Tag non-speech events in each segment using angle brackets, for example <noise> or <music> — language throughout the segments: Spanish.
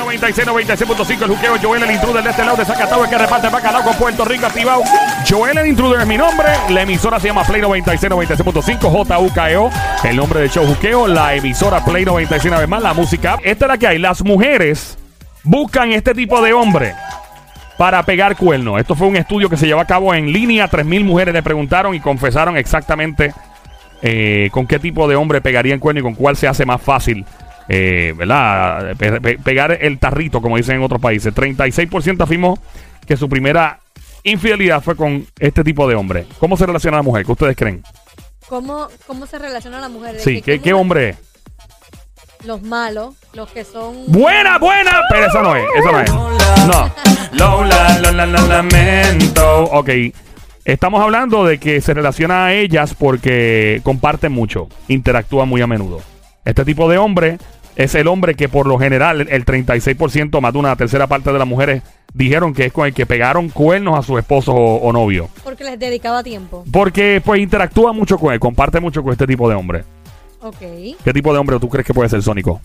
96, 96.5, el juqueo. Joel, el intruder de este lado de Zacatau, el que reparte bacalao con Puerto Rico activado. Joel, el intruder es mi nombre. La emisora se llama Play 96, 96.5, JUKEO. El nombre del show juqueo. La emisora Play 96, una vez más, la música. Esta es la que hay. Las mujeres buscan este tipo de hombre para pegar cuernos. Esto fue un estudio que se llevó a cabo en línea. 3.000 mujeres le preguntaron y confesaron exactamente eh, con qué tipo de hombre pegarían cuerno y con cuál se hace más fácil. Eh, ¿Verdad? Pe- pe- pegar el tarrito, como dicen en otros países. 36% afirmó que su primera infidelidad fue con este tipo de hombre. ¿Cómo se relaciona la mujer? ¿Qué ustedes creen? ¿Cómo, ¿Cómo se relaciona la mujer? Sí, que ¿qué, qué hombre es? Los malos, los que son... Buena, buena, pero esa no es, esa no es. No. Lola, Lola, la lamento. Ok. Estamos hablando de que se relaciona a ellas porque comparten mucho, interactúan muy a menudo. Este tipo de hombre es el hombre que por lo general el 36%, más de una tercera parte de las mujeres dijeron que es con el que pegaron cuernos a su esposo o, o novio. Porque les dedicaba tiempo. Porque pues interactúa mucho con él, comparte mucho con este tipo de hombre. Ok. ¿Qué tipo de hombre tú crees que puede ser Sónico?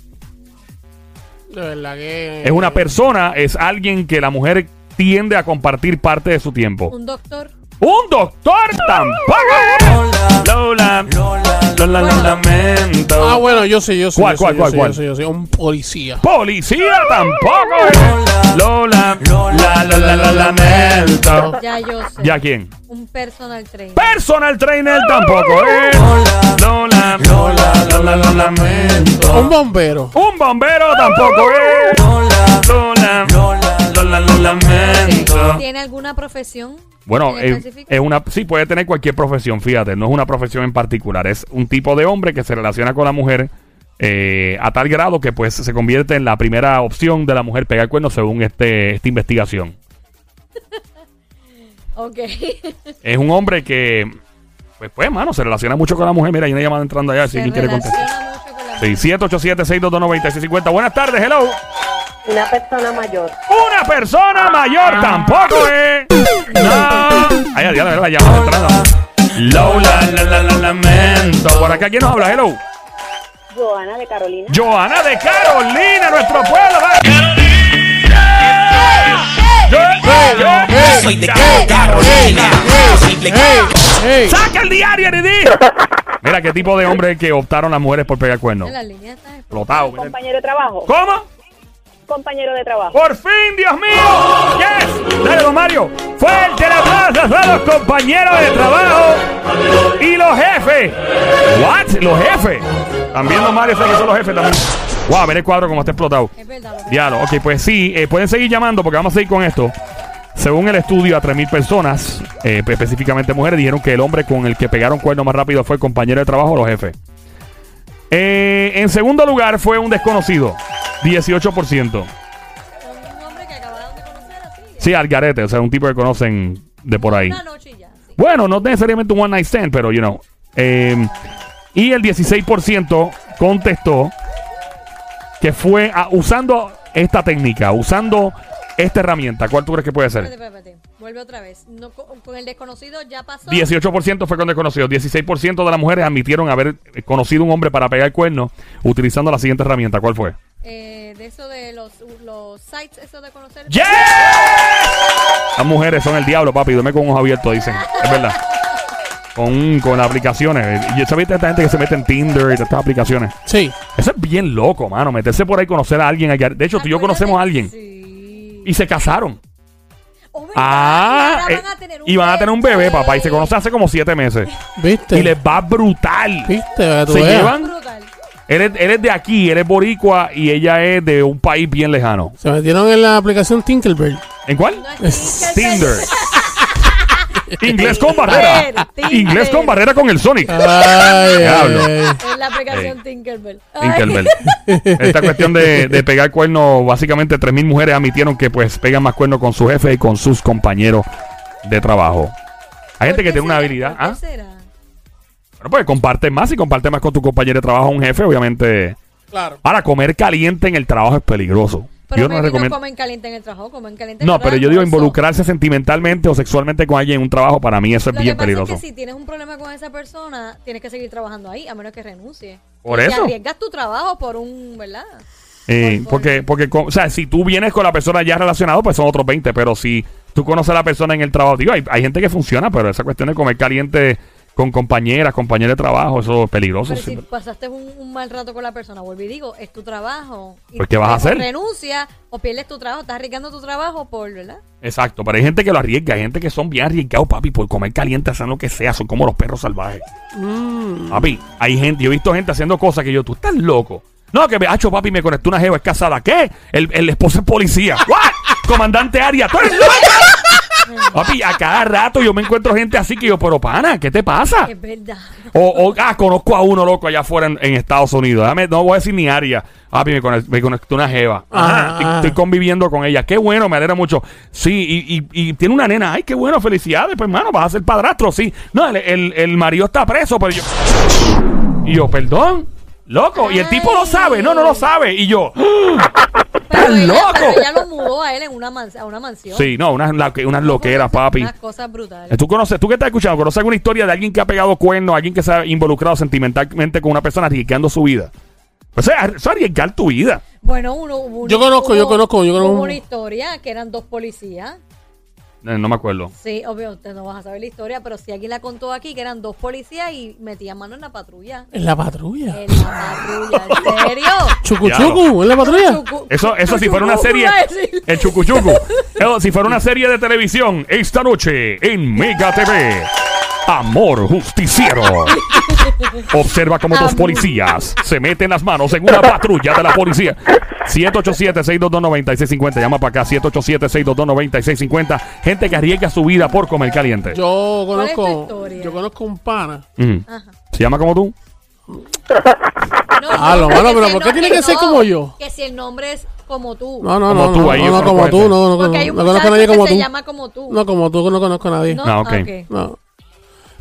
De verdad que. Es una persona, es alguien que la mujer tiende a compartir parte de su tiempo. Un doctor. ¡Un doctor tampoco! Lola, Lola, Lola, lo lamento. Ah, bueno, yo sé, yo sé. ¿Cuál, yo sé, cuál, yo cuál, sé, cuál? Yo sé, un policía. Policía tampoco. Lola, Lola, Lola, lo lamento. Ya yo sé. ¿Ya quién? Un personal trainer. Personal trainer tampoco, ¿eh? Lola, Lola, Lola, lo lamento. Un bombero. Un bombero tampoco, ¿eh? Lola, Lola, Lola, lo lamento. ¿Tiene alguna profesión? Bueno, en eh, es una, sí puede tener cualquier profesión, fíjate, no es una profesión en particular, es un tipo de hombre que se relaciona con la mujer eh, a tal grado que pues se convierte en la primera opción de la mujer pegar cuernos según este, esta investigación. <laughs> Ok. Es un hombre que, pues, pues, mano, se relaciona mucho con la mujer. Mira, hay una llamada entrando allá, si alguien quiere contestar. relaciona mucho con la Sí, 787-622-9650. Buenas tardes, hello. Una persona mayor. Una persona mayor tampoco, ¿eh? No. Ay, ya, la llamada entrando. Lola, la, la, la, lamento. Por acá, ¿quién nos habla? Hello. Joana de Carolina. Joana de Carolina, nuestro pueblo. va. Soy de Carolina. Soy de. ¡Saca el diario, Nidí! Mira qué tipo de hombre que optaron las mujeres por pegar cuernos. En la línea está Explotado. Compañero de trabajo. ¿Cómo? Compañero de trabajo. ¡Por fin, Dios mío! ¡Yes! Dale, don Mario. Fuerte el aplauso a los compañeros de trabajo y los jefes. ¿What? ¿Los jefes? También don Mario sabe que son los jefes también. Wow, ver el cuadro como está explotado. Es verdad. lo- Diablo, ok, pues sí, eh, pueden seguir llamando porque vamos a seguir con esto. Según el estudio, a 3.000 personas, eh, específicamente mujeres, dijeron que el hombre con el que pegaron cuerno más rápido fue el compañero de trabajo o los jefes. Eh, en segundo lugar fue un desconocido, 18%. Con un hombre que acabaron de conocer así. Sí, Algarete, o sea, un tipo que conocen de por ahí. Una noche y ya. sí. Bueno, no necesariamente un one night stand, pero, you know. Eh, y el 16% contestó que fue usando esta técnica, usando esta herramienta. ¿Cuál tú crees que puede ser? Espérate, espérate. Vuelve otra vez. No, con, con el desconocido ya pasó. 18% fue con desconocidos. 16% de las mujeres admitieron haber eh, conocido un hombre para pegar cuerno utilizando la siguiente herramienta. ¿Cuál fue? Eh, de eso de los, los sites, eso de conocer. ¡Yeah! Las mujeres son el diablo, papi. Duerme con ojos abiertos, dicen. Es verdad. Con, con las aplicaciones. Y ¿Sabes esta gente que se mete en Tinder y todas estas aplicaciones? Sí. Eso es bien loco, mano. Meterse por ahí, conocer a alguien. allá. De hecho, tú y yo conocemos a alguien. Sí. Y se casaron. Oh. Ah, y eh, ahora van a tener un y van a tener un bebé, papá. Y se conocen hace como siete meses. ¿Viste? Y les va brutal. ¿Viste? Se llevan. Brutal. Él es, él es de aquí, él es boricua y ella es de un país bien lejano. Se metieron en la aplicación Tinkerbell. ¿En cuál? No Tinder. <laughs> Inglés con barrera. Inglés con barrera con el Sonic. Ay, ay, ay. Es la aplicación. Tinkerbell. Tinkerbell. Esta cuestión de, de pegar cuernos, básicamente 3.000 mujeres admitieron que pues pegan más cuernos con su jefe y con sus compañeros de trabajo. Hay gente ¿Por que tiene una habilidad. ¿Por qué ¿ah? será? Bueno, pues comparte más y comparte más con tu compañero de trabajo, un jefe, obviamente. Claro. Ahora, comer caliente en el trabajo es peligroso. Pero yo no recomiendo. comen caliente en el trabajo, comen caliente en No, el pero yo digo involucrarse sentimentalmente o sexualmente con alguien en un trabajo, para mí eso es Lo bien que pasa peligroso. es que si tienes un problema con esa persona, tienes que seguir trabajando ahí, a menos que renuncie. Por Y eso. arriesgas tu trabajo por un, ¿verdad? Eh, porque, porque, o sea, si tú vienes con la persona ya relacionado, pues son otros 20. Pero si tú conoces a la persona en el trabajo, digo, hay, hay gente que funciona, pero esa cuestión de comer caliente con compañeras, compañeros de trabajo, eso es peligroso. Pero si pasaste un, un mal rato con la persona, vuelvo y digo, es tu trabajo. Y Pues, ¿qué vas a hacer? renuncia o pierdes tu trabajo, estás arriesgando tu trabajo por, ¿verdad? Exacto, pero hay gente que lo arriesga, hay gente que son bien arriesgados, papi, por comer caliente, hacen lo que sea, son como los perros salvajes. Papi, hay gente, yo he visto gente haciendo cosas que yo, tú estás loco. No, que me hacho, papi, me conectó una jeva, es casada. ¿Qué? El, el esposo es policía. <laughs> ¿What? Comandante Aria, ¿tú eres loco? Papi, a cada rato yo me encuentro gente así que yo, pero pana, ¿qué te pasa? Es verdad. O, o, ah, conozco a uno loco allá afuera en, en Estados Unidos. Dame- no voy a decir ni área. Papi, me, conect- me conectó una jeva. Ajá, Estoy, ajá. estoy conviviendo con ella. Qué bueno, me alegra mucho. Sí, y, y- y tiene una nena. Ay, qué bueno, felicidades. Pues, hermano, vas a ser padrastro, sí. No, el, el, el marido está preso, pero yo... Y yo, perdón, loco. Y el tipo lo sabe. No, no lo sabe. Y yo... Pero ella, loco! pero ella lo mudó a él en una, mans- a una mansión. Sí, no, unas, la- unas loqueras, papi. Unas cosas brutales. ¿Tú conoces, tú que estás escuchando, conoces alguna historia de alguien que ha pegado cuernos, alguien que se ha involucrado sentimentalmente con una persona arriesgando su vida? O sea, eso es arriesgar tu vida. Bueno, uno, hubo una- Yo conozco, yo conozco, yo conozco. Hubo una historia que eran dos policías. Eh, No me acuerdo. Sí, obvio, usted no vas a saber la historia, pero si alguien la contó aquí, que eran dos policías y metían mano en la patrulla. En la patrulla. En la patrulla, ¿en serio? Chucu Diablo. chucu, en la patrulla. Eso, eso si fuera una serie. El chucuchucu. <laughs> Eso, si fuera una serie de televisión, esta noche en Mega TV. Amor justiciero. <laughs> Observa cómo dos policías se meten las manos en una patrulla de la policía. 787-622-9650. Llama para acá. 787-622-9650. Gente que arriesga su vida por comer caliente. Yo ¿Cuál es conozco, yo conozco un pana. Ajá. ¿Se llama como tú? No, Ah, lo que malo, si pero el ¿por qué no- tiene que ser como yo? Que si el nombre es como tú. No, no, Como no, tú, no, ahí no, no, como tú, no, no, no, no conozco a nadie como se tú. llama como tú. No, como tú, no conozco a nadie. No, Ah, ok. No.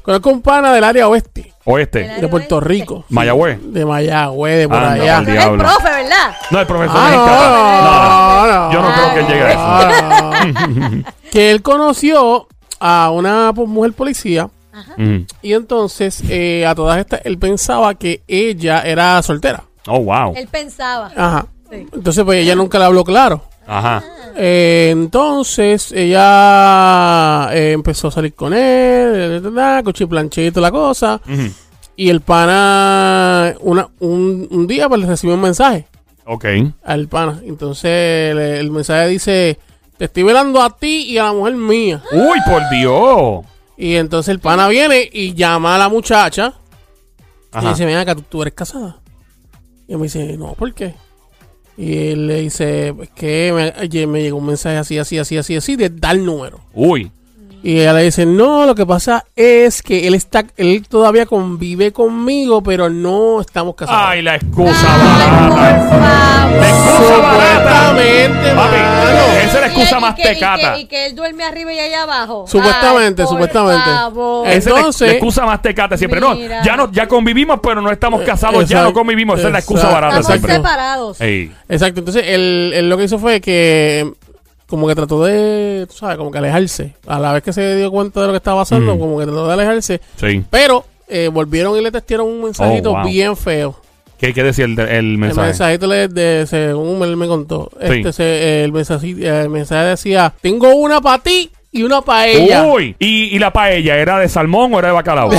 Conozco un pana del área oeste, Oeste. De Puerto oeste. Rico. Mayagüez. De Mayagüez, de por Anda, allá. eres el Diablo. profe, ¿verdad? No, el profesor Ah, no, no, Yo no creo que él llegue a eso. Ah, no. <laughs> que él conoció a una pues, mujer policía Ujú. y entonces eh, a todas estas él pensaba que ella era soltera. Oh, wow. Él pensaba. Ajá. Sí. Entonces pues ella nunca le habló claro. Ajá. Eh, entonces ella eh, empezó a salir con él, cuchiplanchito la cosa. Ujú. Y el pana, una, un, un día pues le recibió un mensaje Ok. al pana. Entonces le- el mensaje dice, te estoy velando a ti y a la mujer mía. Uy, por Dios. Y entonces el pana viene y llama a la muchacha y dice, ven acá, ¿tú, tú eres casada. Y me dice, no, ¿por qué? Y él le dice, es que me, me llegó un mensaje así, así, así, así, así, de tal número. Uy. Y ella le dice, no, lo que pasa es que él está, él todavía convive conmigo, pero no estamos casados. Ay, la excusa Ay, barata. por favor. La excusa barata. Supuestamente, Papi, esa es la excusa más y que- y tecata. que- Y que él duerme arriba y allá abajo. Supuestamente, Ay, por supuestamente. favor. Es- Esa es la- Entonces- la excusa más tecata siempre. No, ya no, ya convivimos, pero no estamos casados, ya no convivimos. Esa es la excusa barata Estamos siempre. separados. Ey. Exacto, entonces él, él lo que hizo fue que como que trató de, tú sabes, como que alejarse. A la vez que se dio cuenta de lo que estaba pasando, Mm. como que trató de alejarse. Sí. Pero eh, volvieron y le testearon un mensajito Oh, wow. bien feo. ¿Qué decir el, el El mensaje? mensajito, le, de, según él me contó, Sí. este, se- el, mensaje, el mensaje decía, tengo una para ti y una para ella. Uy. ¿Y, ¿Y la paella era de salmón o era de bacalao? <laughs>